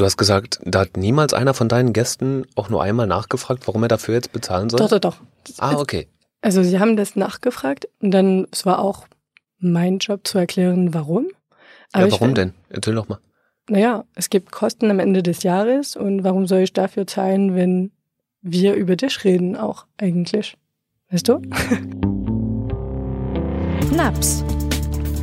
Du hast gesagt, da hat niemals einer von deinen Gästen auch nur einmal nachgefragt, warum er dafür jetzt bezahlen soll? Doch, doch, doch. Ah, okay. Also sie haben das nachgefragt und dann, es war auch mein Job zu erklären, warum. Aber ja, warum denn? Erzähl doch mal. Naja, es gibt Kosten am Ende des Jahres und warum soll ich dafür zahlen, wenn wir über dich reden auch eigentlich? Weißt du? Naps.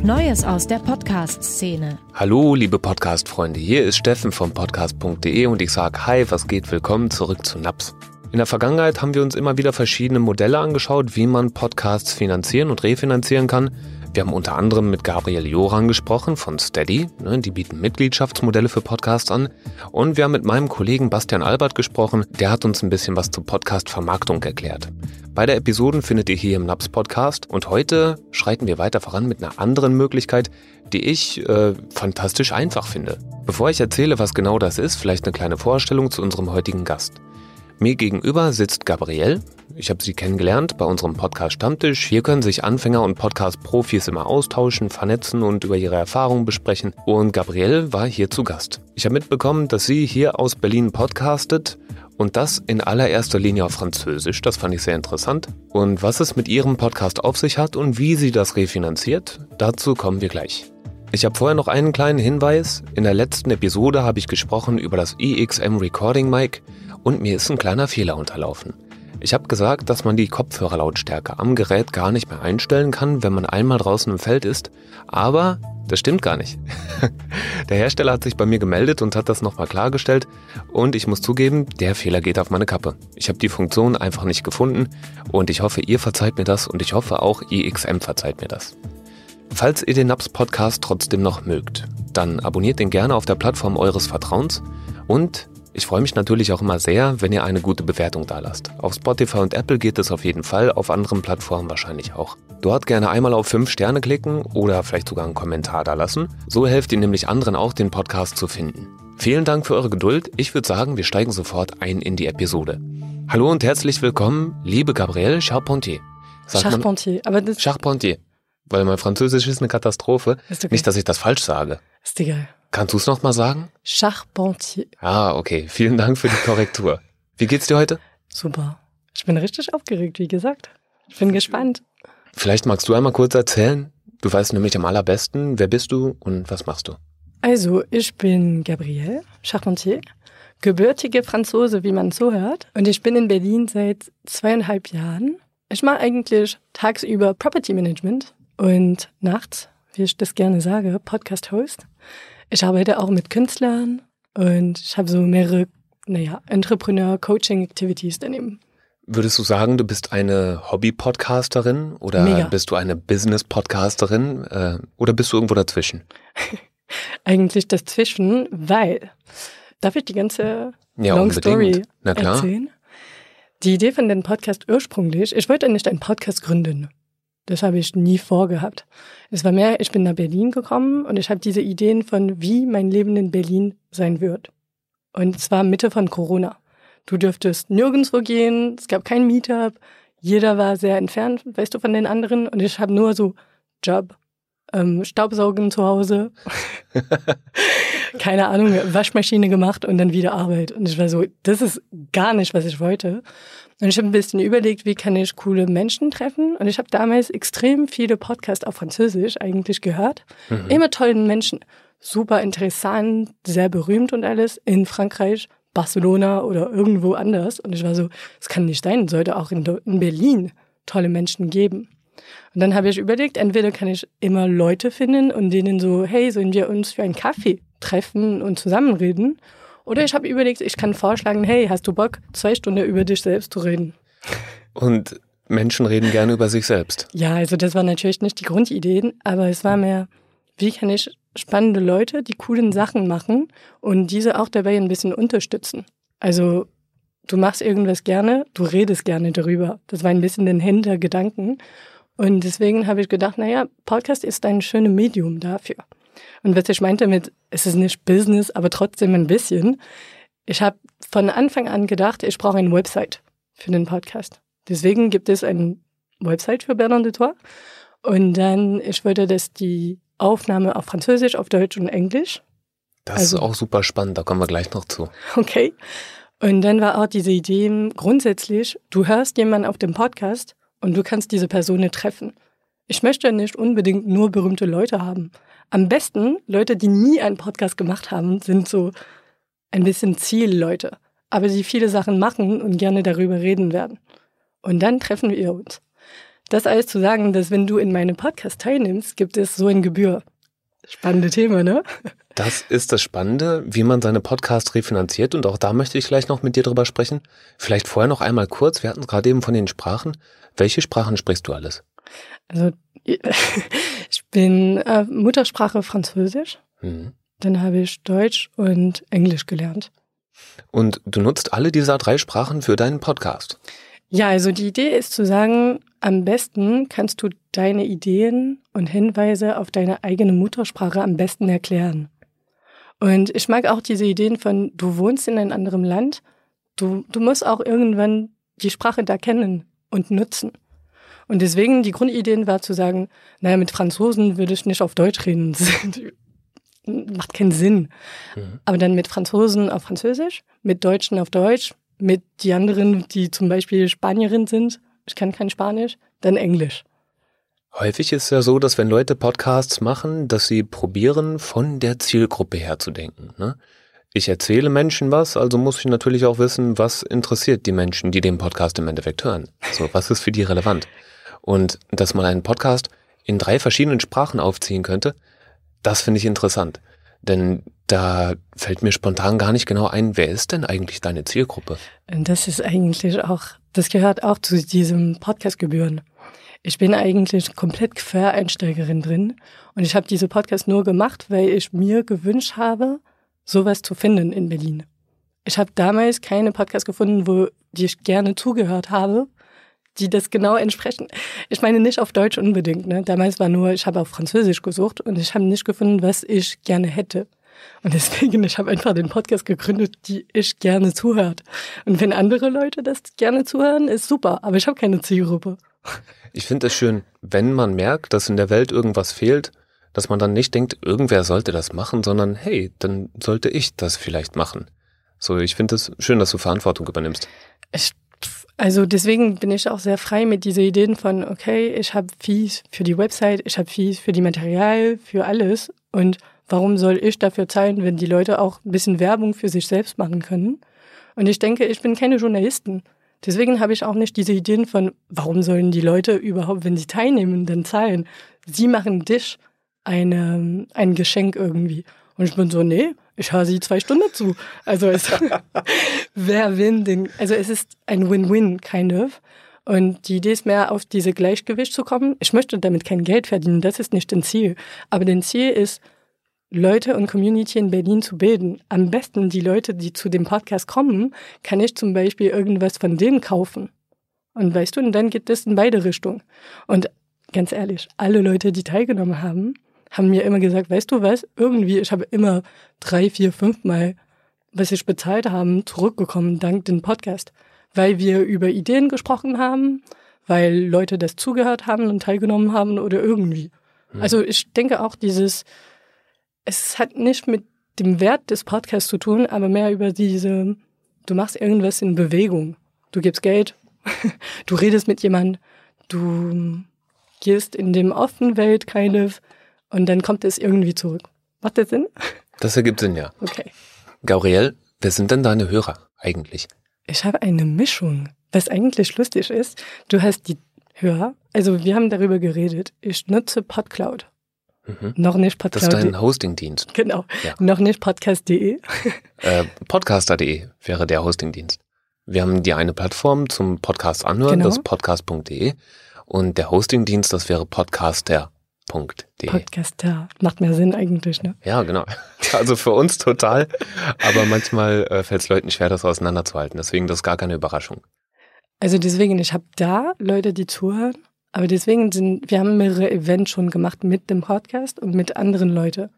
Neues aus der Podcast-Szene. Hallo, liebe Podcast-Freunde. Hier ist Steffen vom Podcast.de und ich sage Hi, was geht? Willkommen zurück zu Naps. In der Vergangenheit haben wir uns immer wieder verschiedene Modelle angeschaut, wie man Podcasts finanzieren und refinanzieren kann. Wir haben unter anderem mit Gabriel Joran gesprochen von Steady, ne, die bieten Mitgliedschaftsmodelle für Podcasts an. Und wir haben mit meinem Kollegen Bastian Albert gesprochen, der hat uns ein bisschen was zur Podcast-Vermarktung erklärt. Beide Episoden findet ihr hier im NAPS Podcast und heute schreiten wir weiter voran mit einer anderen Möglichkeit, die ich äh, fantastisch einfach finde. Bevor ich erzähle, was genau das ist, vielleicht eine kleine Vorstellung zu unserem heutigen Gast. Mir gegenüber sitzt Gabrielle. Ich habe sie kennengelernt bei unserem Podcast Stammtisch. Hier können sich Anfänger und Podcast-Profis immer austauschen, vernetzen und über ihre Erfahrungen besprechen. Und Gabrielle war hier zu Gast. Ich habe mitbekommen, dass sie hier aus Berlin podcastet und das in allererster Linie auf Französisch. Das fand ich sehr interessant. Und was es mit ihrem Podcast auf sich hat und wie sie das refinanziert, dazu kommen wir gleich. Ich habe vorher noch einen kleinen Hinweis. In der letzten Episode habe ich gesprochen über das EXM Recording Mic und mir ist ein kleiner Fehler unterlaufen. Ich habe gesagt, dass man die Kopfhörerlautstärke am Gerät gar nicht mehr einstellen kann, wenn man einmal draußen im Feld ist, aber das stimmt gar nicht. der Hersteller hat sich bei mir gemeldet und hat das nochmal klargestellt und ich muss zugeben, der Fehler geht auf meine Kappe. Ich habe die Funktion einfach nicht gefunden und ich hoffe, ihr verzeiht mir das und ich hoffe auch, IXM verzeiht mir das. Falls ihr den Naps Podcast trotzdem noch mögt, dann abonniert den gerne auf der Plattform eures Vertrauens und ich freue mich natürlich auch immer sehr, wenn ihr eine gute Bewertung da lasst. Auf Spotify und Apple geht es auf jeden Fall, auf anderen Plattformen wahrscheinlich auch. Dort gerne einmal auf 5 Sterne klicken oder vielleicht sogar einen Kommentar da lassen. So helft ihr nämlich anderen auch, den Podcast zu finden. Vielen Dank für eure Geduld. Ich würde sagen, wir steigen sofort ein in die Episode. Hallo und herzlich willkommen, liebe Gabrielle Charpentier. Sagt Charpentier, aber das Charpentier. Weil mein Französisch ist eine Katastrophe. Ist okay. Nicht, dass ich das falsch sage. Ist egal. Kannst du es nochmal sagen? Charpentier. Ah, okay. Vielen Dank für die Korrektur. Wie geht's dir heute? Super. Ich bin richtig aufgeregt, wie gesagt. Ich bin gespannt. Vielleicht magst du einmal kurz erzählen. Du weißt nämlich am allerbesten, wer bist du und was machst du? Also, ich bin Gabrielle Charpentier, gebürtige Franzose, wie man so hört. Und ich bin in Berlin seit zweieinhalb Jahren. Ich mache eigentlich tagsüber Property Management und nachts, wie ich das gerne sage, Podcast-Host. Ich arbeite auch mit Künstlern und ich habe so mehrere, naja, Entrepreneur-Coaching-Activities daneben. Würdest du sagen, du bist eine Hobby-Podcasterin oder Mega. bist du eine Business-Podcasterin äh, oder bist du irgendwo dazwischen? Eigentlich dazwischen, weil darf ich die ganze ja, Long Story erzählen? Die Idee von dem Podcast ursprünglich, ich wollte nicht einen Podcast gründen. Das habe ich nie vorgehabt. Es war mehr, ich bin nach Berlin gekommen und ich habe diese Ideen von, wie mein Leben in Berlin sein wird. Und zwar Mitte von Corona. Du dürftest nirgendwo gehen, es gab kein Meetup, jeder war sehr entfernt, weißt du, von den anderen. Und ich habe nur so Job, ähm, Staubsaugen zu Hause, keine Ahnung, Waschmaschine gemacht und dann wieder Arbeit. Und ich war so, das ist gar nicht, was ich wollte. Und ich habe ein bisschen überlegt, wie kann ich coole Menschen treffen. Und ich habe damals extrem viele Podcasts auf Französisch eigentlich gehört. Mhm. Immer tollen Menschen. Super interessant, sehr berühmt und alles. In Frankreich, Barcelona oder irgendwo anders. Und ich war so, es kann nicht sein, sollte auch in, in Berlin tolle Menschen geben. Und dann habe ich überlegt, entweder kann ich immer Leute finden und denen so, hey, sollen wir uns für einen Kaffee treffen und zusammenreden? Oder ich habe überlegt, ich kann vorschlagen, hey, hast du Bock, zwei Stunden über dich selbst zu reden? Und Menschen reden gerne über sich selbst. Ja, also das war natürlich nicht die Grundideen, aber es war mehr, wie kann ich spannende Leute, die coolen Sachen machen und diese auch dabei ein bisschen unterstützen. Also du machst irgendwas gerne, du redest gerne darüber. Das war ein bisschen den Hintergedanken. Und deswegen habe ich gedacht, naja, Podcast ist ein schönes Medium dafür. Und was ich meinte mit, es ist nicht Business, aber trotzdem ein bisschen. Ich habe von Anfang an gedacht, ich brauche eine Website für den Podcast. Deswegen gibt es eine Website für Bernard de Toit. Und dann, ich wollte, dass die Aufnahme auf Französisch, auf Deutsch und Englisch Das also, ist auch super spannend, da kommen wir gleich noch zu. Okay. Und dann war auch diese Idee grundsätzlich, du hörst jemanden auf dem Podcast und du kannst diese Person treffen. Ich möchte nicht unbedingt nur berühmte Leute haben. Am besten Leute, die nie einen Podcast gemacht haben, sind so ein bisschen Zielleute, aber die viele Sachen machen und gerne darüber reden werden. Und dann treffen wir uns. Das alles zu sagen, dass wenn du in meinem Podcast teilnimmst, gibt es so ein Gebühr. Spannende Thema, ne? Das ist das Spannende, wie man seine Podcasts refinanziert und auch da möchte ich gleich noch mit dir drüber sprechen. Vielleicht vorher noch einmal kurz, wir hatten gerade eben von den Sprachen. Welche Sprachen sprichst du alles? Also ich bin äh, Muttersprache Französisch, mhm. dann habe ich Deutsch und Englisch gelernt. Und du nutzt alle dieser drei Sprachen für deinen Podcast? Ja, also die Idee ist zu sagen, am besten kannst du deine Ideen und Hinweise auf deine eigene Muttersprache am besten erklären. Und ich mag auch diese Ideen von, du wohnst in einem anderen Land, du, du musst auch irgendwann die Sprache da kennen und nutzen. Und deswegen die Grundideen war zu sagen, naja, mit Franzosen würde ich nicht auf Deutsch reden. Macht keinen Sinn. Mhm. Aber dann mit Franzosen auf Französisch, mit Deutschen auf Deutsch, mit die anderen, die zum Beispiel Spanierin sind, ich kann kein Spanisch, dann Englisch. Häufig ist es ja so, dass wenn Leute Podcasts machen, dass sie probieren, von der Zielgruppe her zu denken. Ne? Ich erzähle Menschen was, also muss ich natürlich auch wissen, was interessiert die Menschen, die den Podcast im Endeffekt hören. So, was ist für die relevant? Und dass man einen Podcast in drei verschiedenen Sprachen aufziehen könnte, das finde ich interessant. Denn da fällt mir spontan gar nicht genau ein, wer ist denn eigentlich deine Zielgruppe? Das ist eigentlich auch, das gehört auch zu diesem Podcastgebühren. Ich bin eigentlich komplett Quereinsteigerin drin und ich habe diese Podcast nur gemacht, weil ich mir gewünscht habe, sowas zu finden in Berlin. Ich habe damals keine Podcast gefunden, wo die ich gerne zugehört habe, die das genau entsprechen. Ich meine nicht auf Deutsch unbedingt. Ne? Damals war nur, ich habe auf Französisch gesucht und ich habe nicht gefunden, was ich gerne hätte. Und deswegen, ich habe einfach den Podcast gegründet, die ich gerne zuhört. Und wenn andere Leute das gerne zuhören, ist super. Aber ich habe keine Zielgruppe. Ich finde es schön, wenn man merkt, dass in der Welt irgendwas fehlt, dass man dann nicht denkt, irgendwer sollte das machen, sondern hey, dann sollte ich das vielleicht machen. So, ich finde es schön, dass du Verantwortung übernimmst. Ich, also deswegen bin ich auch sehr frei mit dieser Ideen von, okay, ich habe Fees für die Website, ich habe Fees für die Material, für alles. Und warum soll ich dafür zahlen, wenn die Leute auch ein bisschen Werbung für sich selbst machen können? Und ich denke, ich bin keine Journalisten. Deswegen habe ich auch nicht diese Ideen von, warum sollen die Leute überhaupt, wenn sie teilnehmen, dann zahlen? Sie machen dich eine, ein Geschenk irgendwie. Und ich bin so, nee, ich höre sie zwei Stunden zu. Also es, wer denn, also es ist ein Win-Win, kind of. Und die Idee ist mehr, auf diese Gleichgewicht zu kommen. Ich möchte damit kein Geld verdienen, das ist nicht das Ziel. Aber das Ziel ist, Leute und Community in Berlin zu bilden. Am besten die Leute, die zu dem Podcast kommen, kann ich zum Beispiel irgendwas von denen kaufen. Und weißt du, und dann geht es in beide Richtungen. Und ganz ehrlich, alle Leute, die teilgenommen haben, haben mir immer gesagt, weißt du was, irgendwie, ich habe immer drei, vier, fünf Mal, was ich bezahlt haben, zurückgekommen dank dem Podcast. Weil wir über Ideen gesprochen haben, weil Leute das zugehört haben und teilgenommen haben oder irgendwie. Hm. Also ich denke auch dieses, es hat nicht mit dem Wert des Podcasts zu tun, aber mehr über diese, du machst irgendwas in Bewegung. Du gibst Geld, du redest mit jemandem, du gehst in dem offenen Welt, kind of, und dann kommt es irgendwie zurück. Macht das Sinn? Das ergibt Sinn, ja. Okay. Gabriel, wer sind denn deine Hörer eigentlich? Ich habe eine Mischung. Was eigentlich lustig ist, du hast die Hörer, also wir haben darüber geredet, ich nutze PodCloud. Mhm. Noch nicht Podcast. Das ist dein Hostingdienst. Genau. Ja. Noch nicht podcast.de. Äh, Podcaster.de wäre der Hostingdienst. Wir haben die eine Plattform zum Podcast anhören, genau. das podcast.de. Und der Hostingdienst, das wäre podcaster.de. Podcaster. Macht mehr Sinn eigentlich, ne? Ja, genau. Also für uns total. aber manchmal äh, fällt es Leuten schwer, das auseinanderzuhalten. Deswegen, das ist gar keine Überraschung. Also deswegen, ich habe da Leute, die zuhören aber deswegen sind, wir haben mehrere Events schon gemacht mit dem Podcast und mit anderen Leuten.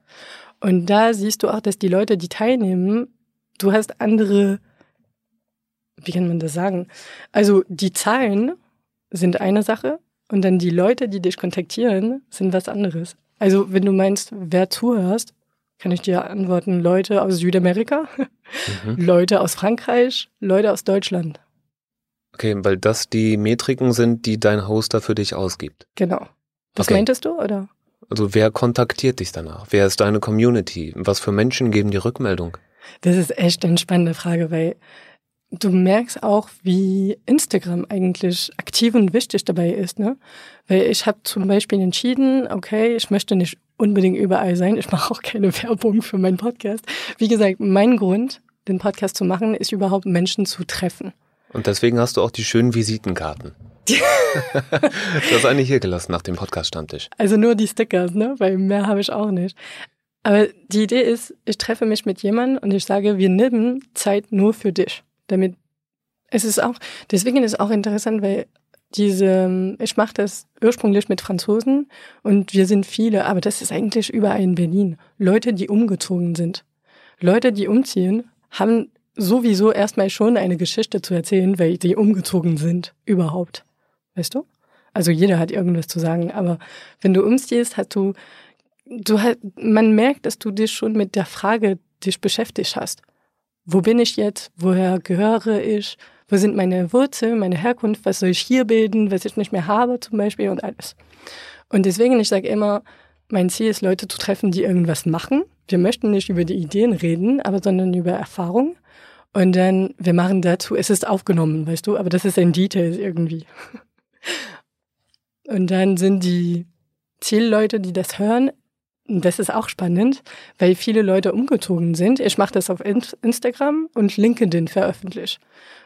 Und da siehst du auch, dass die Leute, die teilnehmen, du hast andere, wie kann man das sagen? Also die Zahlen sind eine Sache und dann die Leute, die dich kontaktieren, sind was anderes. Also wenn du meinst, wer zuhörst, kann ich dir antworten, Leute aus Südamerika, mhm. Leute aus Frankreich, Leute aus Deutschland. Okay, weil das die Metriken sind, die dein Hoster für dich ausgibt. Genau. Was okay. meintest du, oder? Also wer kontaktiert dich danach? Wer ist deine Community? Was für Menschen geben die Rückmeldung? Das ist echt eine spannende Frage, weil du merkst auch, wie Instagram eigentlich aktiv und wichtig dabei ist. Ne? Weil ich habe zum Beispiel entschieden, okay, ich möchte nicht unbedingt überall sein. Ich mache auch keine Werbung für meinen Podcast. Wie gesagt, mein Grund, den Podcast zu machen, ist überhaupt Menschen zu treffen. Und deswegen hast du auch die schönen Visitenkarten. du hast eine hier gelassen nach dem Podcast-Stammtisch. Also nur die Stickers, ne? Weil mehr habe ich auch nicht. Aber die Idee ist, ich treffe mich mit jemandem und ich sage, wir nehmen Zeit nur für dich. Damit es ist auch, deswegen ist es auch interessant, weil diese, ich mache das ursprünglich mit Franzosen und wir sind viele, aber das ist eigentlich überall in Berlin. Leute, die umgezogen sind. Leute, die umziehen, haben sowieso erstmal schon eine Geschichte zu erzählen, weil die umgezogen sind überhaupt. Weißt du? Also jeder hat irgendwas zu sagen, aber wenn du umziehst, hast du, du hast, man merkt, dass du dich schon mit der Frage dich beschäftigt hast. Wo bin ich jetzt? Woher gehöre ich? Wo sind meine Wurzeln, meine Herkunft? Was soll ich hier bilden, was ich nicht mehr habe zum Beispiel und alles. Und deswegen, ich sage immer, mein Ziel ist, Leute zu treffen, die irgendwas machen. Wir möchten nicht über die Ideen reden, aber sondern über Erfahrung. Und dann, wir machen dazu, es ist aufgenommen, weißt du, aber das ist ein Detail irgendwie. Und dann sind die Zielleute, die das hören, das ist auch spannend, weil viele Leute umgezogen sind. Ich mache das auf Instagram und LinkedIn veröffentlicht.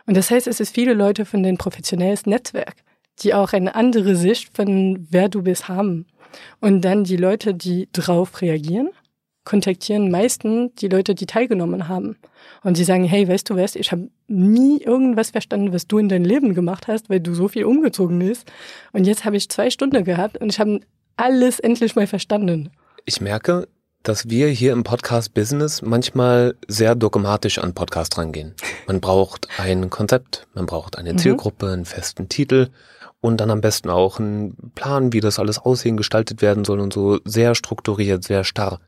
Und das heißt, es ist viele Leute von den professionellen Netzwerk, die auch eine andere Sicht von wer du bist haben. Und dann die Leute, die drauf reagieren, kontaktieren meistens die Leute, die teilgenommen haben. Und sie sagen, hey, weißt du was, ich habe nie irgendwas verstanden, was du in deinem Leben gemacht hast, weil du so viel umgezogen bist. Und jetzt habe ich zwei Stunden gehabt und ich habe alles endlich mal verstanden. Ich merke, dass wir hier im Podcast-Business manchmal sehr dogmatisch an Podcast rangehen. Man braucht ein Konzept, man braucht eine mhm. Zielgruppe, einen festen Titel und dann am besten auch einen Plan, wie das alles aussehen, gestaltet werden soll und so sehr strukturiert, sehr starr.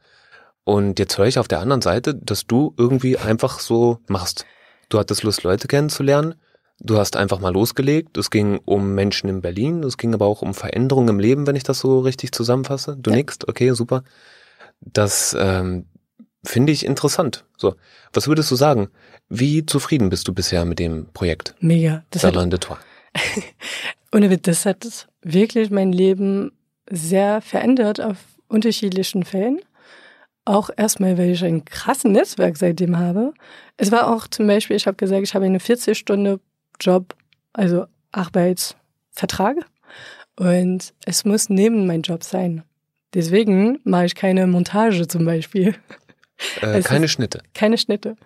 Und jetzt höre ich auf der anderen Seite, dass du irgendwie einfach so machst. Du hattest Lust, Leute kennenzulernen. Du hast einfach mal losgelegt. Es ging um Menschen in Berlin. Es ging aber auch um Veränderungen im Leben, wenn ich das so richtig zusammenfasse. Du ja. nickst, okay, super. Das ähm, finde ich interessant. So, was würdest du sagen? Wie zufrieden bist du bisher mit dem Projekt? Mega. Das Salon de Toi. Ohne das hat wirklich mein Leben sehr verändert auf unterschiedlichen Fällen. Auch erstmal, weil ich ein krasses Netzwerk seitdem habe. Es war auch zum Beispiel, ich habe gesagt, ich habe eine 40-Stunde-Job, also Arbeitsvertrag. Und es muss neben mein Job sein. Deswegen mache ich keine Montage zum Beispiel. Äh, keine Schnitte. Keine Schnitte.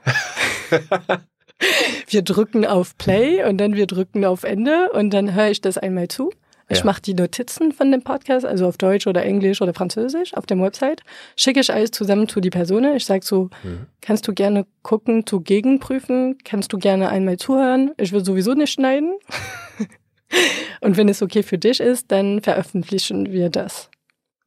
wir drücken auf Play und dann wir drücken auf Ende und dann höre ich das einmal zu. Ich ja. mache die Notizen von dem Podcast, also auf Deutsch oder Englisch oder Französisch auf dem Website, schicke ich alles zusammen zu die Person. Ich sage so, mhm. kannst du gerne gucken, zu gegenprüfen, kannst du gerne einmal zuhören. Ich will sowieso nicht schneiden. Und wenn es okay für dich ist, dann veröffentlichen wir das.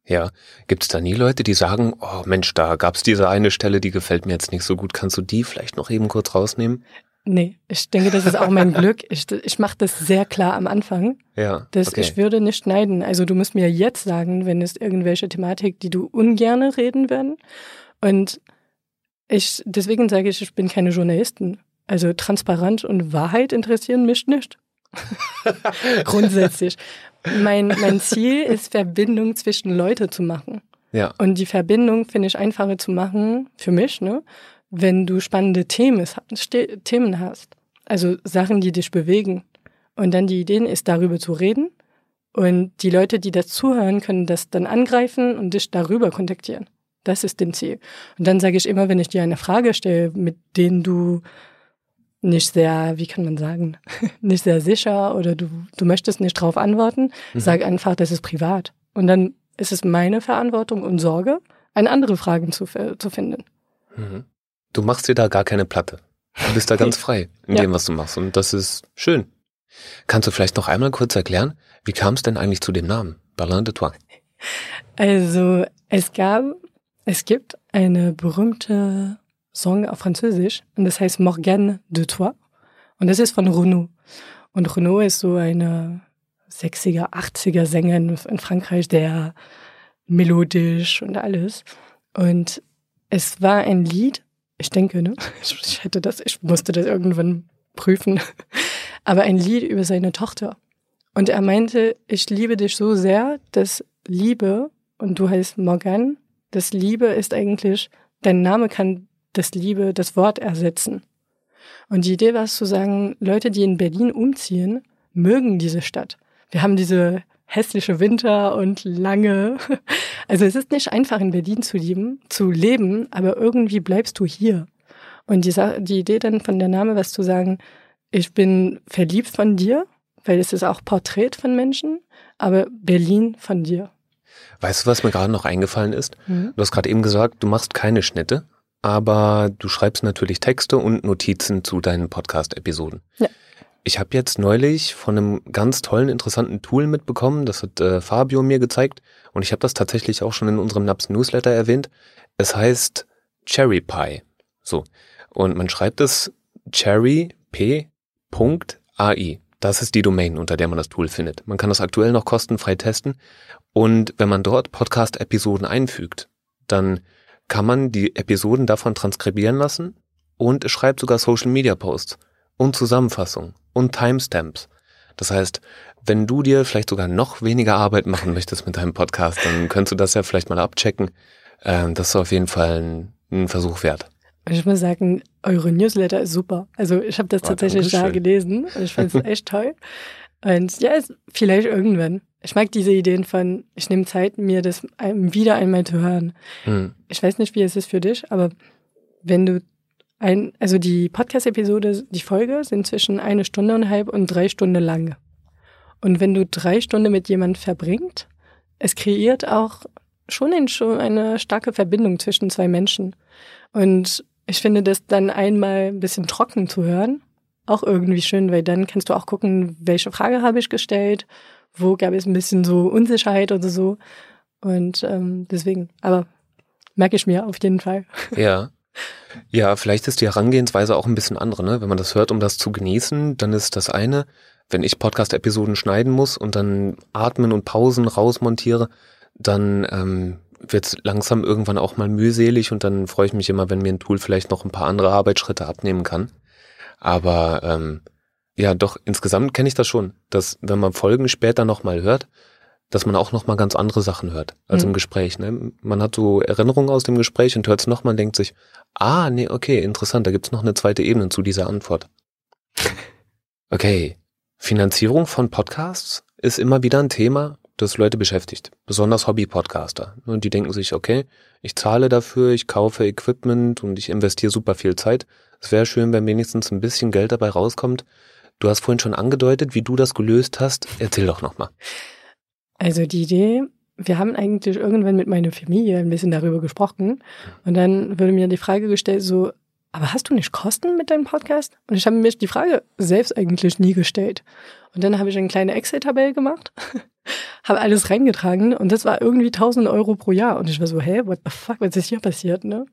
Ja, gibt es da nie Leute, die sagen, oh Mensch, da gab es diese eine Stelle, die gefällt mir jetzt nicht so gut, kannst du die vielleicht noch eben kurz rausnehmen? Nee, ich denke, das ist auch mein Glück. Ich, ich mache das sehr klar am Anfang. Ja. Dass okay. ich würde nicht schneiden. Also du musst mir jetzt sagen, wenn es irgendwelche Thematik, die du ungerne reden werden. Und ich, deswegen sage ich, ich bin keine Journalistin. Also Transparenz und Wahrheit interessieren mich nicht. Grundsätzlich. Mein, mein Ziel ist, Verbindung zwischen Leute zu machen. Ja. Und die Verbindung finde ich einfacher zu machen, für mich, ne? Wenn du spannende Themen, Themen hast, also Sachen, die dich bewegen. Und dann die Idee ist, darüber zu reden. Und die Leute, die das zuhören, können das dann angreifen und dich darüber kontaktieren. Das ist das Ziel. Und dann sage ich immer, wenn ich dir eine Frage stelle, mit denen du nicht sehr, wie kann man sagen, nicht sehr sicher oder du, du möchtest nicht drauf antworten, mhm. sag einfach, das ist privat. Und dann ist es meine Verantwortung und Sorge, eine andere Fragen zu, zu finden. Mhm. Du machst dir da gar keine Platte. Du bist da ganz frei in ja. dem, was du machst. Und das ist schön. Kannst du vielleicht noch einmal kurz erklären, wie kam es denn eigentlich zu dem Namen Berlin de Toi? Also es gab, es gibt eine berühmte Song auf Französisch und das heißt Morgane de Toi und das ist von Renaud. Und Renaud ist so eine 60er, 80er Sängerin in Frankreich, der melodisch und alles. Und es war ein Lied, ich denke, ne? Ich hätte das, ich musste das irgendwann prüfen, aber ein Lied über seine Tochter. Und er meinte, ich liebe dich so sehr, dass Liebe, und du heißt Morgan, das Liebe ist eigentlich, dein Name kann das Liebe, das Wort ersetzen. Und die Idee war es zu sagen, Leute, die in Berlin umziehen, mögen diese Stadt. Wir haben diese hässliche Winter und lange. Also es ist nicht einfach in Berlin zu leben, zu leben, aber irgendwie bleibst du hier. Und die, die Idee dann von der Name was zu sagen, ich bin verliebt von dir, weil es ist auch Porträt von Menschen, aber Berlin von dir. Weißt du, was mir gerade noch eingefallen ist? Mhm. Du hast gerade eben gesagt, du machst keine Schnitte aber du schreibst natürlich Texte und Notizen zu deinen Podcast-Episoden. Ja. Ich habe jetzt neulich von einem ganz tollen, interessanten Tool mitbekommen, das hat äh, Fabio mir gezeigt und ich habe das tatsächlich auch schon in unserem Naps Newsletter erwähnt. Es heißt Cherry Pie. So. Und man schreibt es cherryp.ai. Das ist die Domain, unter der man das Tool findet. Man kann das aktuell noch kostenfrei testen. Und wenn man dort Podcast-Episoden einfügt, dann kann man die Episoden davon transkribieren lassen und es schreibt sogar Social Media Posts und Zusammenfassungen und Timestamps. Das heißt, wenn du dir vielleicht sogar noch weniger Arbeit machen möchtest mit deinem Podcast, dann könntest du das ja vielleicht mal abchecken. Ähm, das ist auf jeden Fall ein, ein Versuch wert. Ich muss sagen, eure Newsletter ist super. Also ich habe das oh, tatsächlich da gelesen und ich fand es echt toll. Und ja, vielleicht irgendwann. Ich mag diese Ideen von, ich nehme Zeit, mir das wieder einmal zu hören. Hm. Ich weiß nicht, wie es ist für dich, aber wenn du ein, also die Podcast-Episode, die Folge sind zwischen eine Stunde und halb und drei Stunden lang. Und wenn du drei Stunden mit jemandem verbringt, es kreiert auch schon eine starke Verbindung zwischen zwei Menschen. Und ich finde das dann einmal ein bisschen trocken zu hören, auch irgendwie schön, weil dann kannst du auch gucken, welche Frage habe ich gestellt, wo gab es ein bisschen so Unsicherheit oder so. Und ähm, deswegen, aber merke ich mir auf jeden Fall. Ja. Ja, vielleicht ist die Herangehensweise auch ein bisschen andere, ne? Wenn man das hört, um das zu genießen, dann ist das eine, wenn ich Podcast-Episoden schneiden muss und dann atmen und Pausen rausmontiere, dann ähm, wird es langsam irgendwann auch mal mühselig und dann freue ich mich immer, wenn mir ein Tool vielleicht noch ein paar andere Arbeitsschritte abnehmen kann. Aber ähm, ja, doch, insgesamt kenne ich das schon, dass wenn man Folgen später nochmal hört, dass man auch nochmal ganz andere Sachen hört als mhm. im Gespräch. Ne? Man hat so Erinnerungen aus dem Gespräch und hört es nochmal und denkt sich, ah, nee, okay, interessant, da gibt's noch eine zweite Ebene zu dieser Antwort. Okay, Finanzierung von Podcasts ist immer wieder ein Thema, das Leute beschäftigt, besonders Hobby-Podcaster. Und die denken sich, okay, ich zahle dafür, ich kaufe Equipment und ich investiere super viel Zeit. Es wäre schön, wenn wenigstens ein bisschen Geld dabei rauskommt. Du hast vorhin schon angedeutet, wie du das gelöst hast. Erzähl doch nochmal. Also die Idee, wir haben eigentlich irgendwann mit meiner Familie ein bisschen darüber gesprochen und dann wurde mir die Frage gestellt, so, aber hast du nicht Kosten mit deinem Podcast? Und ich habe mir die Frage selbst eigentlich nie gestellt. Und dann habe ich eine kleine Excel-Tabelle gemacht, habe alles reingetragen und das war irgendwie 1000 Euro pro Jahr. Und ich war so, hä, what the fuck, was ist hier passiert, ne?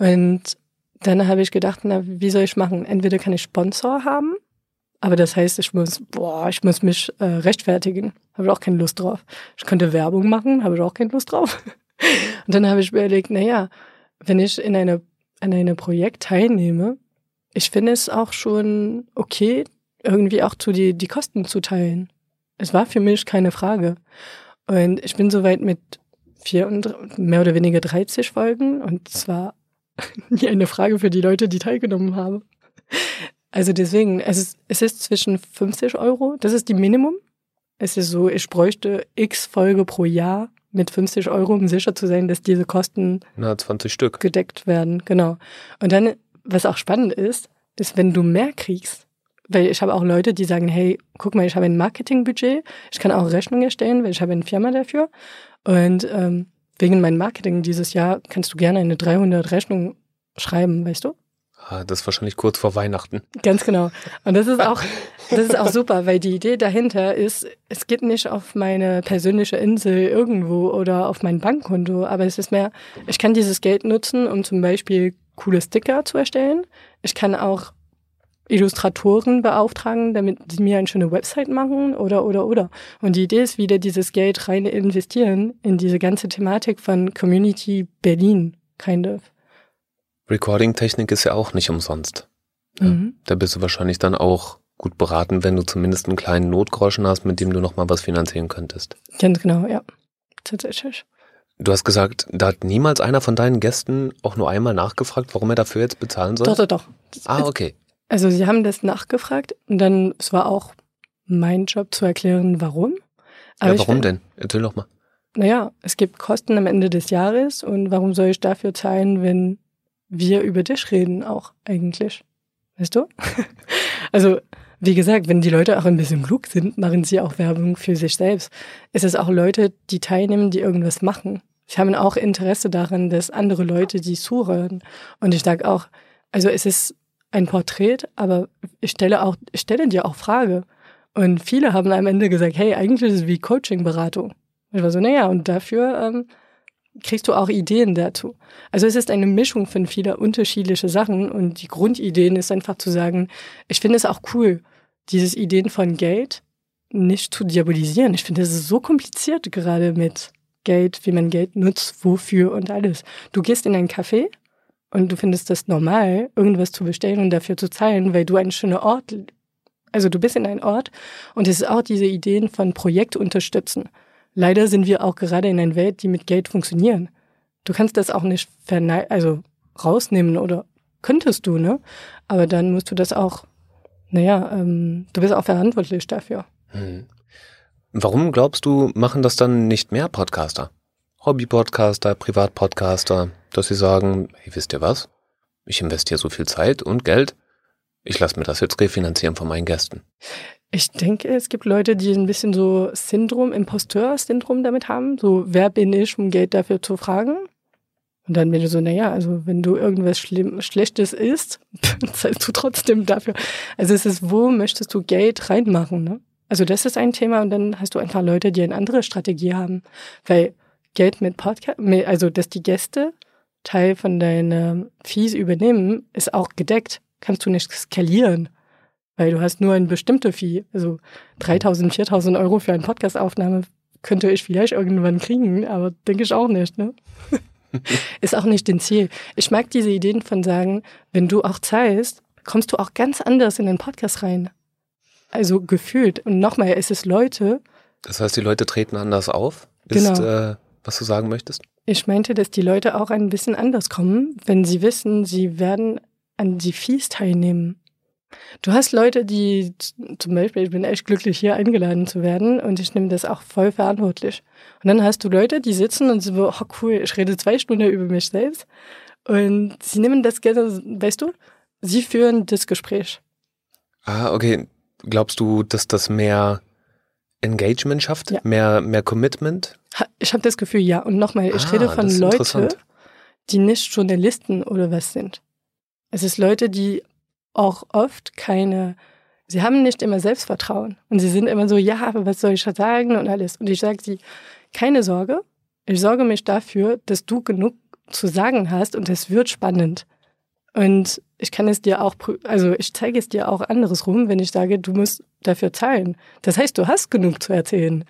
Und dann habe ich gedacht, na, wie soll ich machen? Entweder kann ich Sponsor haben aber das heißt, ich muss, boah, ich muss mich äh, rechtfertigen. Habe ich auch keine Lust drauf. Ich könnte Werbung machen, habe ich auch keine Lust drauf. Und dann habe ich überlegt, na ja, wenn ich in eine, an einem Projekt teilnehme, ich finde es auch schon okay, irgendwie auch zu die, die Kosten zu teilen. Es war für mich keine Frage. Und ich bin soweit mit vier und mehr oder weniger 30 Folgen und zwar nie eine Frage für die Leute, die teilgenommen haben. Also deswegen, es ist, es ist zwischen 50 Euro, das ist die Minimum. Es ist so, ich bräuchte x Folge pro Jahr mit 50 Euro, um sicher zu sein, dass diese Kosten Na, 20 Stück. gedeckt werden. Genau. Und dann, was auch spannend ist, ist, wenn du mehr kriegst, weil ich habe auch Leute, die sagen, hey, guck mal, ich habe ein Marketingbudget, ich kann auch Rechnungen erstellen, weil ich habe eine Firma dafür. Und ähm, wegen meinem Marketing dieses Jahr kannst du gerne eine 300 Rechnung schreiben, weißt du? Ah, das ist wahrscheinlich kurz vor Weihnachten. Ganz genau. Und das ist auch, das ist auch super, weil die Idee dahinter ist, es geht nicht auf meine persönliche Insel irgendwo oder auf mein Bankkonto, aber es ist mehr, ich kann dieses Geld nutzen, um zum Beispiel coole Sticker zu erstellen. Ich kann auch Illustratoren beauftragen, damit sie mir eine schöne Website machen oder, oder, oder. Und die Idee ist wieder dieses Geld rein investieren in diese ganze Thematik von Community Berlin, kind of. Recording-Technik ist ja auch nicht umsonst. Mhm. Da bist du wahrscheinlich dann auch gut beraten, wenn du zumindest einen kleinen Notgroschen hast, mit dem du nochmal was finanzieren könntest. Ganz genau, ja. Tatsächlich. Du hast gesagt, da hat niemals einer von deinen Gästen auch nur einmal nachgefragt, warum er dafür jetzt bezahlen soll? Doch, doch, doch. Ah, okay. Also sie haben das nachgefragt und dann, es war auch mein Job zu erklären, warum. Aber ja, warum denn? Erzähl doch mal. Naja, es gibt Kosten am Ende des Jahres und warum soll ich dafür zahlen, wenn wir über dich reden auch eigentlich. Weißt du? also, wie gesagt, wenn die Leute auch ein bisschen klug sind, machen sie auch Werbung für sich selbst. Es ist auch Leute, die teilnehmen, die irgendwas machen. Sie haben auch Interesse daran, dass andere Leute die zuhören. Und ich sage auch, also es ist ein Porträt, aber ich stelle auch, ich stelle dir auch Frage. Und viele haben am Ende gesagt, hey, eigentlich ist es wie Coaching-Beratung. Ich war so, naja, und dafür ähm, kriegst du auch Ideen dazu. Also es ist eine Mischung von vieler unterschiedliche Sachen und die Grundideen ist einfach zu sagen, ich finde es auch cool, dieses Ideen von Geld nicht zu diabolisieren. Ich finde, es so kompliziert gerade mit Geld, wie man Geld nutzt, wofür und alles. Du gehst in ein Café und du findest das normal, irgendwas zu bestellen und dafür zu zahlen, weil du einen schönen Ort, also du bist in einem Ort und es ist auch diese Ideen von Projekt unterstützen. Leider sind wir auch gerade in einer Welt, die mit Geld funktionieren. Du kannst das auch nicht also rausnehmen oder könntest du, ne? Aber dann musst du das auch, naja, ähm, du bist auch verantwortlich dafür. Hm. Warum glaubst du, machen das dann nicht mehr Podcaster? Hobby-Podcaster, Privat-Podcaster, dass sie sagen, hey, wisst ihr was? Ich investiere so viel Zeit und Geld, ich lasse mir das jetzt refinanzieren von meinen Gästen. Ich denke, es gibt Leute, die ein bisschen so Syndrom, Imposteur-Syndrom damit haben. So, wer bin ich, um Geld dafür zu fragen? Und dann bin ich so, naja, also wenn du irgendwas Schlimm, Schlechtes isst, zahlst du trotzdem dafür. Also es ist, wo möchtest du Geld reinmachen, ne? Also das ist ein Thema und dann hast du einfach Leute, die eine andere Strategie haben. Weil Geld mit Podcast, also dass die Gäste Teil von deinen Fees übernehmen, ist auch gedeckt. Kannst du nicht skalieren. Weil du hast nur ein bestimmte Fee. Also 3000, 4000 Euro für eine Podcastaufnahme könnte ich vielleicht irgendwann kriegen, aber denke ich auch nicht, ne? Ist auch nicht den Ziel. Ich mag diese Ideen von sagen, wenn du auch zahlst, kommst du auch ganz anders in den Podcast rein. Also gefühlt. Und nochmal, es ist Leute. Das heißt, die Leute treten anders auf? Ist, genau. Äh, was du sagen möchtest? Ich meinte, dass die Leute auch ein bisschen anders kommen, wenn sie wissen, sie werden an die Fees teilnehmen. Du hast Leute, die zum Beispiel, ich bin echt glücklich, hier eingeladen zu werden und ich nehme das auch voll verantwortlich. Und dann hast du Leute, die sitzen und so, oh cool, ich rede zwei Stunden über mich selbst und sie nehmen das gerne, weißt du, sie führen das Gespräch. Ah, okay. Glaubst du, dass das mehr Engagement schafft? Ja. Mehr, mehr Commitment? Ich habe das Gefühl, ja. Und nochmal, ich ah, rede von Leuten, die nicht Journalisten oder was sind. Es ist Leute, die auch oft keine, sie haben nicht immer Selbstvertrauen. Und sie sind immer so, ja, aber was soll ich sagen und alles. Und ich sage sie, keine Sorge, ich sorge mich dafür, dass du genug zu sagen hast und es wird spannend. Und ich kann es dir auch, also ich zeige es dir auch anderes rum, wenn ich sage, du musst dafür zahlen. Das heißt, du hast genug zu erzählen.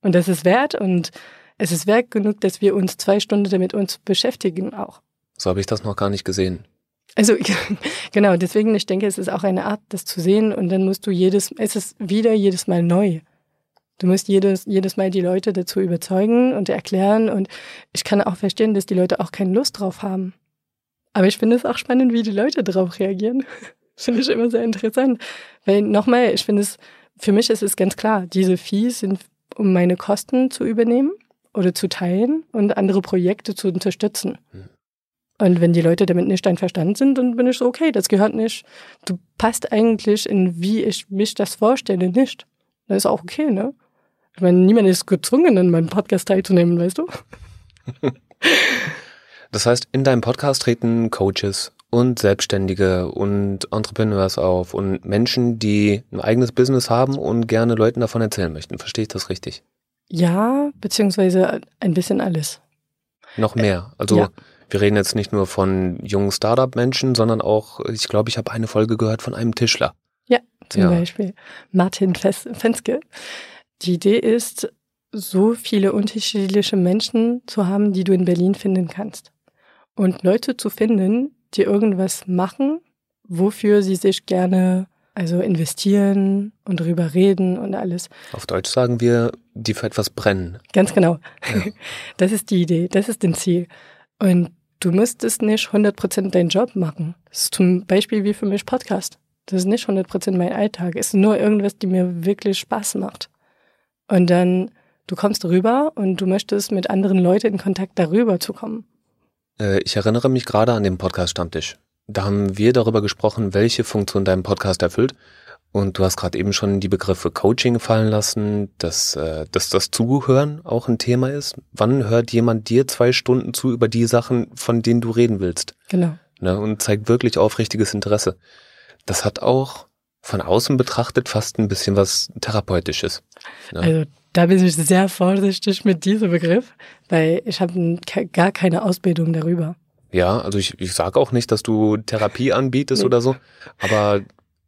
Und das ist wert und es ist wert genug, dass wir uns zwei Stunden damit uns beschäftigen auch. So habe ich das noch gar nicht gesehen. Also genau, deswegen, ich denke, es ist auch eine Art, das zu sehen und dann musst du jedes, es ist wieder jedes Mal neu. Du musst jedes, jedes Mal die Leute dazu überzeugen und erklären und ich kann auch verstehen, dass die Leute auch keine Lust drauf haben. Aber ich finde es auch spannend, wie die Leute darauf reagieren. finde ich immer sehr interessant. Weil nochmal, ich finde es, für mich ist es ganz klar, diese Fees sind, um meine Kosten zu übernehmen oder zu teilen und andere Projekte zu unterstützen. Mhm. Und wenn die Leute damit nicht einverstanden sind, dann bin ich so, okay, das gehört nicht. Du passt eigentlich in, wie ich mich das vorstelle, nicht. Das ist auch okay, ne? Ich meine, niemand ist gezwungen, in meinem Podcast teilzunehmen, weißt du? Das heißt, in deinem Podcast treten Coaches und Selbstständige und Entrepreneurs auf und Menschen, die ein eigenes Business haben und gerne Leuten davon erzählen möchten. Verstehe ich das richtig? Ja, beziehungsweise ein bisschen alles. Noch mehr. Also Ja. Wir reden jetzt nicht nur von jungen Startup-Menschen, sondern auch, ich glaube, ich habe eine Folge gehört von einem Tischler. Zum Ja. Beispiel Martin Fenske. Die Idee ist, so viele unterschiedliche Menschen zu haben, die du in Berlin finden kannst. Und Leute zu finden, die irgendwas machen, wofür sie sich gerne also investieren und drüber reden und alles. Auf Deutsch sagen wir, die für etwas brennen. Ganz genau. Ja. Das ist die Idee, das ist das Ziel. Und du müsstest nicht 100% deinen Job machen. Das ist zum Beispiel wie für mich Podcast. Das ist nicht 100% mein Alltag. Es ist nur irgendwas, die mir wirklich Spaß macht. Und dann, du kommst rüber und du möchtest mit anderen Leuten in Kontakt darüber zu kommen. Äh, Ich erinnere mich gerade an den Podcast Stammtisch. Da haben wir darüber gesprochen, welche Funktion dein Podcast erfüllt. Und du hast gerade eben schon die Begriffe Coaching fallen lassen, dass, äh, dass das Zuhören auch ein Thema ist. Wann hört jemand dir zwei Stunden zu über die Sachen, von denen du reden willst? Genau. Ne? Und zeigt wirklich aufrichtiges Interesse. Das hat auch von außen betrachtet fast ein bisschen was Therapeutisches. Ja. Also da bin ich sehr vorsichtig mit diesem Begriff, weil ich habe gar keine Ausbildung darüber. Ja, also ich, ich sage auch nicht, dass du Therapie anbietest Nee. oder so, aber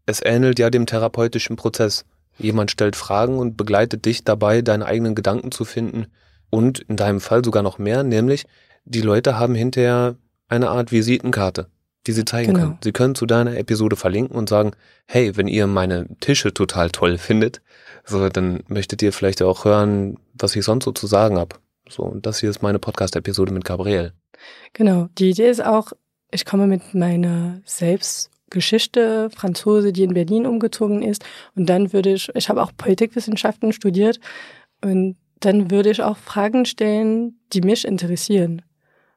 es ähnelt ja dem therapeutischen Prozess. Jemand stellt Fragen und begleitet dich dabei, deine eigenen Gedanken zu finden und in deinem Fall sogar noch mehr, nämlich die Leute haben hinterher eine Art Visitenkarte, die sie zeigen Genau. können. Sie können zu deiner Episode verlinken und sagen, hey, wenn ihr meine Tische total toll findet, so dann möchtet ihr vielleicht auch hören, was ich sonst so zu sagen habe. So, und das hier ist meine Podcast-Episode mit Gabriel. Genau. Die Idee ist auch, ich komme mit meiner Selbstgeschichte, Franzose, die in Berlin umgezogen ist. Und dann würde ich, ich habe auch Politikwissenschaften studiert. Und dann würde ich auch Fragen stellen, die mich interessieren.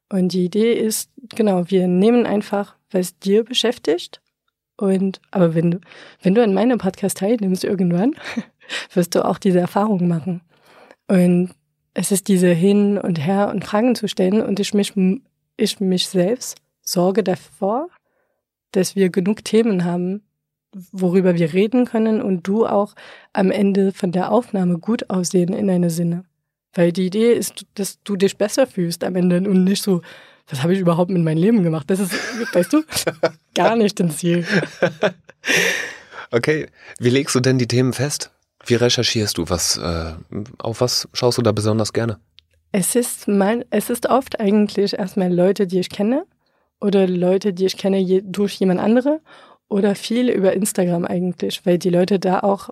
Und die Idee ist, genau, wir nehmen einfach, was dir beschäftigt. Und, aber wenn du, wenn du an meinem Podcast teilnimmst irgendwann, wirst du auch diese Erfahrung machen. Und es ist diese Hin und Her und Fragen zu stellen und ich mich, ich mich selbst sorge davor, dass wir genug Themen haben, worüber wir reden können und du auch am Ende von der Aufnahme gut aussehen in deinem Sinne. Weil die Idee ist, dass du dich besser fühlst am Ende und nicht so, was habe ich überhaupt mit meinem Leben gemacht? Das ist, weißt du, gar nicht das Ziel. Okay, wie legst du denn die Themen fest? Wie recherchierst du? Was, äh, auf was schaust du da besonders gerne? Es ist, mein, es ist oft eigentlich erstmal Leute, die ich kenne oder Leute, die ich kenne je, durch jemand andere oder viel über Instagram eigentlich, weil die Leute da auch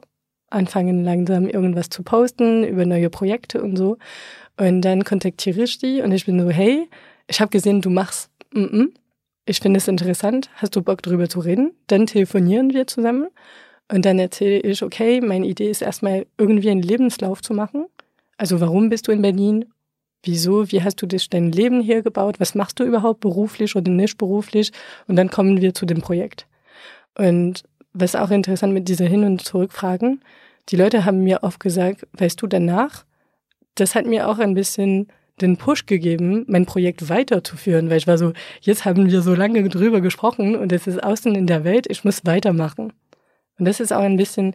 anfangen langsam irgendwas zu posten über neue Projekte und so. Und dann kontaktiere ich die und ich bin so, hey, ich habe gesehen, du machst, mm -mm. ich finde es interessant, hast du Bock drüber zu reden? Dann telefonieren wir zusammen und dann erzähle ich, okay, meine Idee ist erstmal irgendwie einen Lebenslauf zu machen. Also warum bist du in Berlin? Wieso? Wie hast du das, dein Leben hier gebaut? Was machst du überhaupt beruflich oder nicht beruflich? Und dann kommen wir zu dem Projekt. Und was auch interessant mit dieser Hin- und Zurückfragen, die Leute haben mir oft gesagt, weißt du danach, das hat mir auch ein bisschen den Push gegeben, mein Projekt weiterzuführen, weil ich war so, jetzt haben wir so lange drüber gesprochen und es ist außen in der Welt, ich muss weitermachen. Und das ist auch ein bisschen,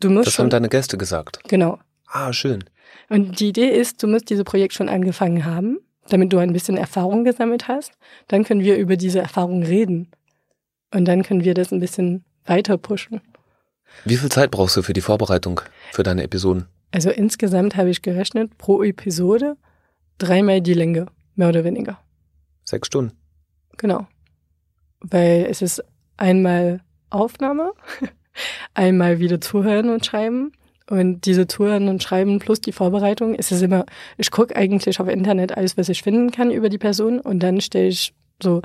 du musst Das schon, haben deine Gäste gesagt. genau. Ah, schön. Und die Idee ist, du musst dieses Projekt schon angefangen haben, damit du ein bisschen Erfahrung gesammelt hast. Dann können wir über diese Erfahrung reden. Und dann können wir das ein bisschen weiter pushen. Wie viel Zeit brauchst du für die Vorbereitung für deine Episoden? Also insgesamt habe ich gerechnet, pro Episode dreimal die Länge, mehr oder weniger. Sechs Stunden. Genau. Weil es ist einmal Aufnahme, einmal wieder zuhören und schreiben. Und diese Zuhören und Schreiben plus die Vorbereitung, es ist immer, ich gucke eigentlich auf Internet alles, was ich finden kann über die Person und dann stelle ich so,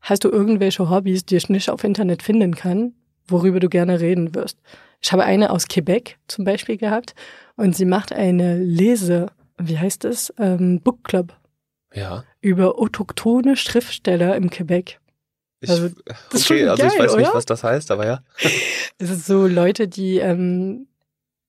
hast du irgendwelche Hobbys, die ich nicht auf Internet finden kann, worüber du gerne reden wirst? Ich habe eine aus Quebec zum Beispiel gehabt und sie macht eine Lese, wie heißt es, ähm, Book Club Ja. über autochtone Schriftsteller im Quebec. Ich, Also, das ist okay, also ich geil, weiß nicht, oder? was das heißt, aber ja. Es ist so Leute, die ähm,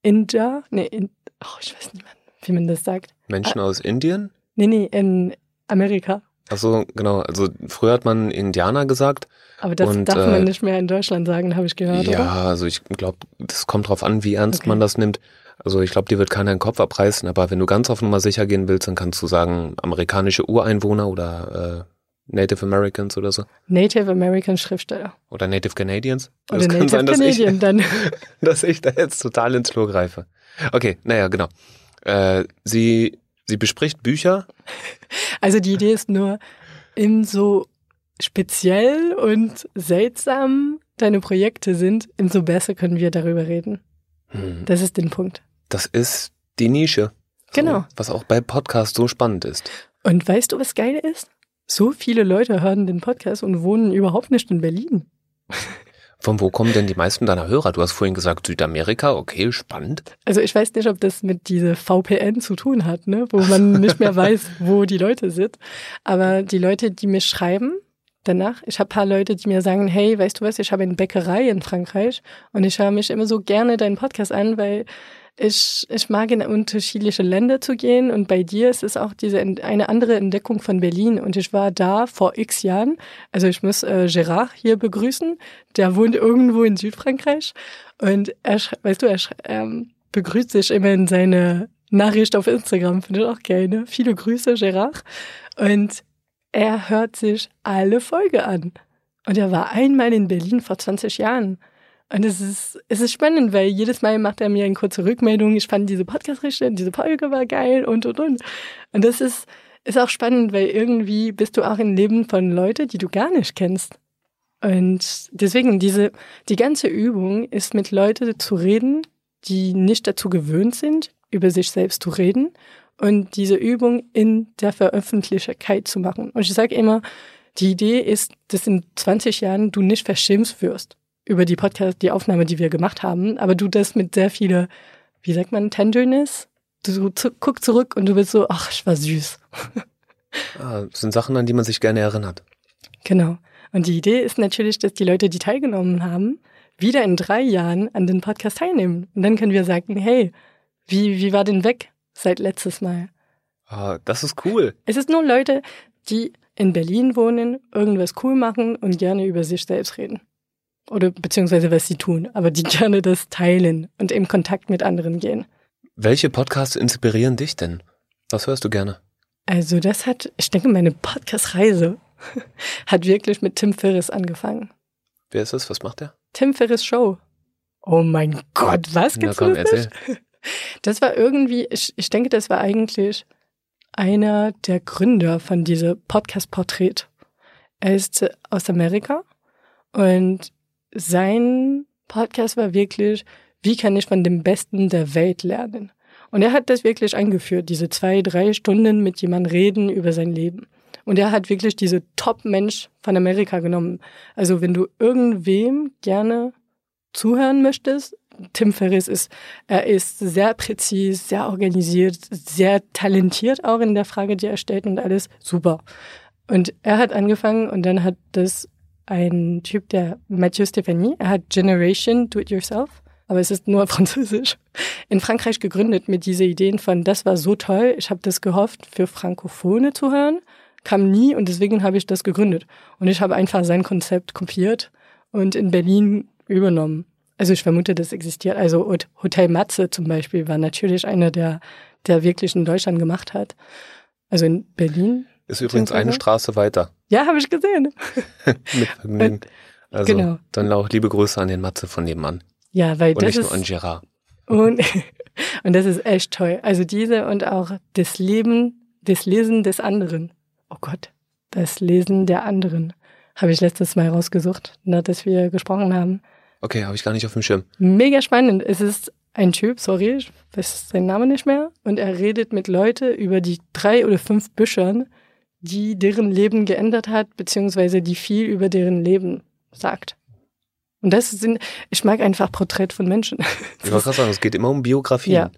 India, nee, in, oh, ich weiß nicht, wie man das sagt. Menschen aus Indien? Nee, nee, in Amerika. Achso, genau. Also früher hat man Indianer gesagt. Aber das Und, darf äh, man nicht mehr in Deutschland sagen, habe ich gehört, ja, oder? also ich glaube, das kommt drauf an, wie ernst Okay. man das nimmt. Also ich glaube, dir wird keiner den Kopf abreißen, aber wenn du ganz auf Nummer sicher gehen willst, dann kannst du sagen, amerikanische Ureinwohner oder äh, Native Americans oder so. Native American Schriftsteller. Oder Native Canadians. Oder Das kann Native sein, dass ich, Canadian dann. dass ich da jetzt total ins Klo greife. Okay, naja, genau. Äh, sie, sie bespricht Bücher. Also die Idee ist nur, im so speziell und seltsam deine Projekte sind, umso besser können wir darüber reden. Hm, Das ist den Punkt. Das ist die Nische. So, Genau. Was auch bei Podcasts so spannend ist. Und weißt du, was geil ist? So viele Leute hören den Podcast und wohnen überhaupt nicht in Berlin. Von wo kommen denn die meisten deiner Hörer? Du hast vorhin gesagt Südamerika, okay, spannend. Also ich weiß nicht, ob das mit dieser VPN zu tun hat, ne? wo man nicht mehr weiß, wo die Leute sind. Aber die Leute, die mir schreiben danach, ich habe paar Leute, die mir sagen, hey, weißt du was, ich habe eine Bäckerei in Frankreich und ich höre mich immer so gerne deinen Podcast an, weil ich, ich mag in unterschiedliche Länder zu gehen und bei dir ist es auch diese eine andere Entdeckung von Berlin und ich war da vor x Jahren. Also ich muss äh, Gerard hier begrüßen, der wohnt irgendwo in Südfrankreich und er, weißt du, er ähm, begrüßt sich immer in seine Nachricht auf Instagram, finde ich auch geil? Viele Grüße, Gerard. Und er hört sich alle Folge an. Und er war einmal in Berlin vor 20 Jahren. Und es ist, es ist spannend, weil jedes Mal macht er mir eine kurze Rückmeldung. Ich fand diese Podcast richtig, diese Folge war geil und, und, und. Und das ist, ist auch spannend, weil irgendwie bist du auch im Leben von Leuten, die du gar nicht kennst. Und deswegen diese, die ganze Übung ist mit Leuten zu reden, die nicht dazu gewöhnt sind, über sich selbst zu reden und diese Übung in der Veröffentlichkeit zu machen. Und ich sage immer, die Idee ist, dass in 20 Jahren du nicht verschämt wirst über die Podcast, die Aufnahme, die wir gemacht haben, aber du das mit sehr viel, wie sagt man, Tenderness, du zu, guckst zurück und du bist so, ach, ich war süß. Ah, das sind Sachen, an die man sich gerne erinnert. Genau. Und die Idee ist natürlich, dass die Leute, die teilgenommen haben, wieder in drei Jahren an den Podcast teilnehmen. Und dann können wir sagen, hey, wie, wie war denn weg seit letztes Mal? Ah, das ist cool. Es ist nur Leute, die in Berlin wohnen, irgendwas cool machen und gerne über sich selbst reden. Oder beziehungsweise was sie tun, aber die gerne das teilen und im Kontakt mit anderen gehen. Welche Podcasts inspirieren dich denn? Was hörst du gerne? Also das hat, ich denke, meine Podcast-Reise hat wirklich mit Tim Ferriss angefangen. Wer ist es? Was macht der? Tim Ferriss Show. Oh mein Gott, was Na gibt's komm, das nicht? erzähl. Das war irgendwie, ich, ich denke, das war eigentlich einer der Gründer von dieser Podcast-Porträt. Er ist aus Amerika und sein Podcast war wirklich, wie kann ich von dem Besten der Welt lernen? Und er hat das wirklich eingeführt, diese zwei, drei Stunden mit jemandem reden über sein Leben. Und er hat wirklich diese Top-Mensch von Amerika genommen. Also wenn du irgendwem gerne zuhören möchtest, Tim Ferriss ist, er ist sehr präzis, sehr organisiert, sehr talentiert auch in der Frage, die er stellt und alles super. Und er hat angefangen und dann hat das ein Typ, der Mathieu Stephanie, er hat Generation Do It Yourself, aber es ist nur französisch, in Frankreich gegründet mit diese Ideen von, das war so toll, ich habe das gehofft, für Frankophone zu hören, kam nie und deswegen habe ich das gegründet. Und ich habe einfach sein Konzept kopiert und in Berlin übernommen. Also ich vermute, das existiert. Also Hot- Hotel Matze zum Beispiel war natürlich einer, der, der wirklich in Deutschland gemacht hat. Also in Berlin. Ist übrigens eine Straße weiter. Ja, habe ich gesehen. Mit Vergnügen. Also Genau. dann auch liebe Grüße an den Matze von nebenan. Ja, weil Und das nicht ist nur an Gerard. und, und das ist echt toll. Also diese und auch das Leben, das Lesen des anderen. Oh Gott, das Lesen der anderen habe ich letztes Mal rausgesucht, na, dass wir gesprochen haben. Okay, habe ich gar nicht auf dem Schirm. Mega spannend. Es ist ein Typ, sorry, ich weiß seinen Namen nicht mehr, und er redet mit Leuten über die drei oder fünf Büchern, die deren Leben geändert hat, beziehungsweise die viel über deren Leben sagt. Und das sind, ich mag einfach Porträt von Menschen. Ich wollte gerade sagen, es geht immer um Biografien. Ja.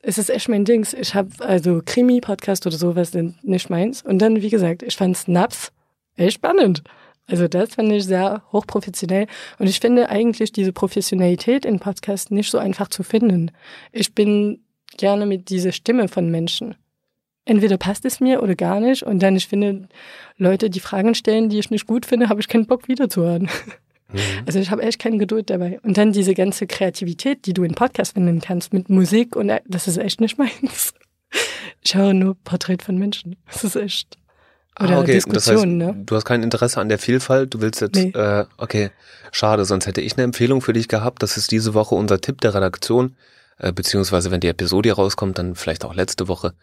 Es ist echt mein Dings. Ich habe also Krimi-Podcast oder sowas sind nicht meins. Und dann, wie gesagt, ich fand Snaps echt spannend. Also das fand ich sehr hochprofessionell. Und ich finde eigentlich diese Professionalität in Podcasts nicht so einfach zu finden. Ich bin gerne mit dieser Stimme von Menschen. Entweder passt es mir oder gar nicht. Und dann, ich finde, Leute, die Fragen stellen, die ich nicht gut finde, habe ich keinen Bock wiederzuhören. Mhm. Also ich habe echt keine Geduld dabei. Und dann diese ganze Kreativität, die du in Podcast finden kannst mit Musik und äh, das ist echt nicht meins. Ich höre nur Porträt von Menschen. Das ist echt. Oder ah, okay. Diskussionen, das heißt, ne? Du hast kein Interesse an der Vielfalt. Du willst jetzt, nee. äh, okay, schade, sonst hätte ich eine Empfehlung für dich gehabt. Das ist diese Woche unser Tipp der Redaktion, äh, beziehungsweise wenn die Episode rauskommt, dann vielleicht auch letzte Woche.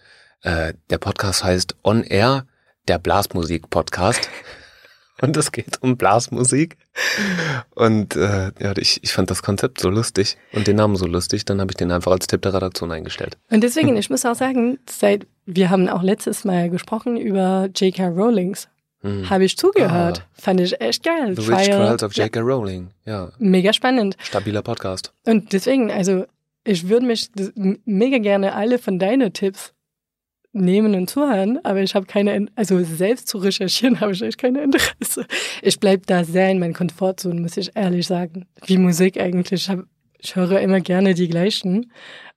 Äh, der Podcast heißt On Air, der Blasmusik-Podcast. Und es geht um Blasmusik. Und äh, ja, ich, ich fand das Konzept so lustig und den Namen so lustig, dann habe ich den einfach als Tipp der Redaktion eingestellt. Und deswegen, ich muss auch sagen, seit wir haben auch letztes Mal gesprochen über J.K. Rowlings. Hm. Habe ich zugehört. Ah. Fand ich echt geil. The Witch Trials of J.K. Ja. Rowling, ja. Mega spannend. Stabiler Podcast. Und deswegen, also ich würde mich mega gerne alle von deinen Tipps nehmen und zuhören, aber ich habe keine, also selbst zu recherchieren habe ich echt keine Interesse. Ich bleibe da sehr in meiner Komfortzone, muss ich ehrlich sagen. Wie Musik eigentlich. Ich, hab, ich höre immer gerne die gleichen.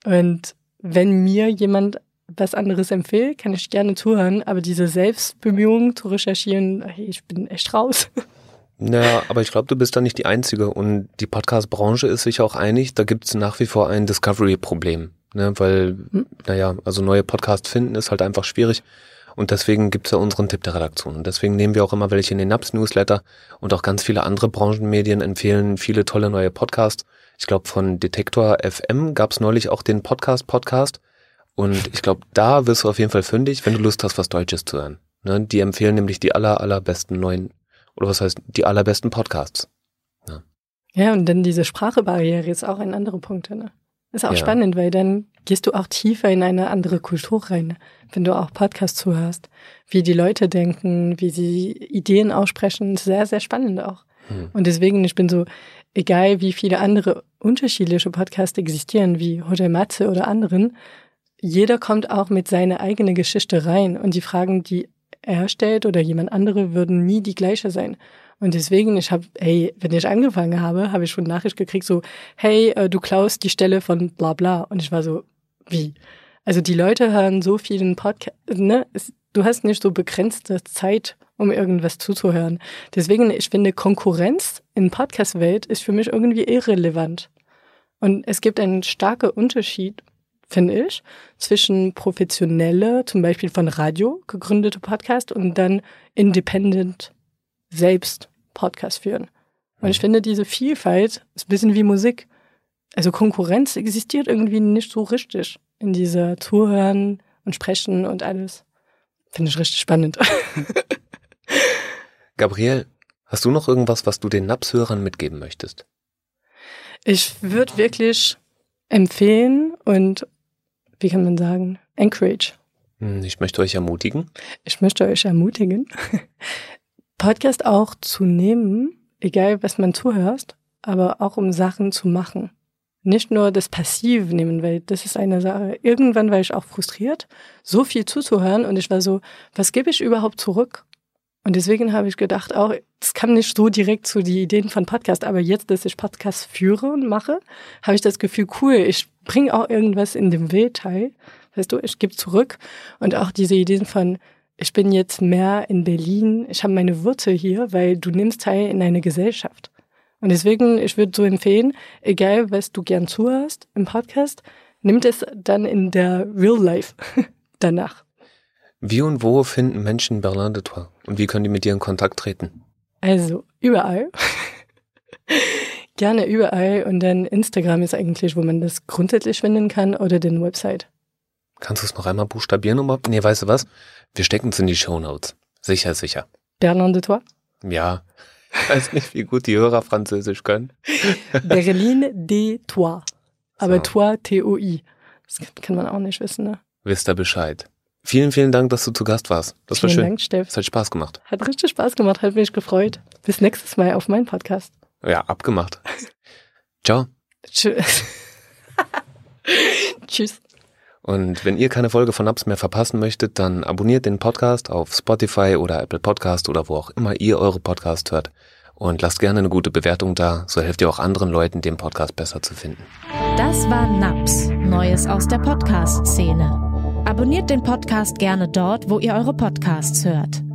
Und wenn mir jemand was anderes empfiehlt, kann ich gerne zuhören, aber diese Selbstbemühung zu recherchieren, ich bin echt raus. Naja, aber ich glaube, du bist da nicht die Einzige und die Podcast-Branche ist sich auch einig, da gibt es nach wie vor ein Discovery-Problem ne? weil, hm. naja, also neue Podcasts finden ist halt einfach schwierig. Und deswegen gibt's ja unseren Tipp der Redaktion. Und deswegen nehmen wir auch immer welche in den NAPS-Newsletter und auch ganz viele andere Branchenmedien empfehlen viele tolle neue Podcasts. Ich glaube, von Detektor FM gab's neulich auch den Podcast-Podcast. Und ich glaube, da wirst du auf jeden Fall fündig, wenn du Lust hast, was Deutsches zu hören. Ne? Die empfehlen nämlich die aller, allerbesten neuen, oder was heißt, die allerbesten Podcasts. Ja, ja und dann diese Sprachebarriere ist auch ein anderer Punkt. Ne? Ist auch ja. spannend, weil dann gehst du auch tiefer in eine andere Kultur rein, wenn du auch Podcasts zuhörst. Wie die Leute denken, wie sie Ideen aussprechen, sehr, sehr spannend auch. Hm. Und deswegen, ich bin so, egal wie viele andere unterschiedliche Podcasts existieren, wie Hotel Matze oder anderen, jeder kommt auch mit seiner eigenen Geschichte rein und die Fragen, die er stellt oder jemand andere, würden nie die gleiche sein. Und deswegen, ich habe, hey, wenn ich angefangen habe, habe ich schon Nachricht gekriegt, so, hey, äh, du klaust die Stelle von bla bla. Und ich war so, wie? Also die Leute hören so vielen Podcast, ne? Du hast nicht so begrenzte Zeit, um irgendwas zuzuhören. Deswegen, ich finde, Konkurrenz in Podcast-Welt ist für mich irgendwie irrelevant. Und es gibt einen starken Unterschied, finde ich, zwischen professionelle, zum Beispiel von Radio gegründete Podcast und dann independent selbst Podcast führen. Und ich mhm. finde, diese Vielfalt ist ein bisschen wie Musik. Also Konkurrenz existiert irgendwie nicht so richtig in dieser Zuhören und Sprechen und alles. Finde ich richtig spannend. Gabriel, hast du noch irgendwas, was du den Napshörern mitgeben möchtest? Ich würde wirklich empfehlen und, wie kann man sagen, encourage. Hm, ich möchte euch ermutigen. Ich möchte euch ermutigen, Podcast auch zu nehmen, egal was man zuhörst, aber auch um Sachen zu machen. Nicht nur das Passiv nehmen, weil das ist eine Sache. Irgendwann war ich auch frustriert, so viel zuzuhören und ich war so, was gebe ich überhaupt zurück? Und deswegen habe ich gedacht, auch, es kam nicht so direkt zu die Ideen von Podcast, aber jetzt, dass ich Podcast führe und mache, habe ich das Gefühl, cool, ich bringe auch irgendwas in dem Wildteil. Weißt du, ich gebe zurück und auch diese Ideen von, ich bin jetzt mehr in Berlin, ich habe meine Wurzel hier, weil du nimmst teil in eine Gesellschaft. Und deswegen, ich würde so empfehlen, egal was du gern zuhörst im Podcast, nimm es dann in der Real Life danach. Wie und wo finden Menschen Berlin de Toi? Und wie können die mit dir in Kontakt treten? Also, überall. Gerne überall. Und dann Instagram ist eigentlich, wo man das grundsätzlich finden kann oder den Website. Kannst du es noch einmal buchstabieren? Um, nee, weißt du was? Wir stecken es in die Show Notes. Sicher, sicher. Berlin de Toi? Ja. Ich weiß nicht, wie gut die Hörer Französisch können. Berlin de Toi. Aber so. Toi, T-O-I. Das kann man auch nicht wissen, ne? Wisst ihr Bescheid. Vielen, vielen Dank, dass du zu Gast warst. Das vielen war schön. Dank, Steff. Es hat Spaß gemacht. Hat richtig Spaß gemacht, hat mich gefreut. Bis nächstes Mal auf meinen Podcast. Ja, abgemacht. Ciao. Tschüss. Tschüss. Und wenn ihr keine Folge von Naps mehr verpassen möchtet, dann abonniert den Podcast auf Spotify oder Apple Podcast oder wo auch immer ihr eure Podcast hört. Und lasst gerne eine gute Bewertung da, so helft ihr auch anderen Leuten, den Podcast besser zu finden. Das war Naps, Neues aus der Podcast-Szene. Abonniert den Podcast gerne dort, wo ihr eure Podcasts hört.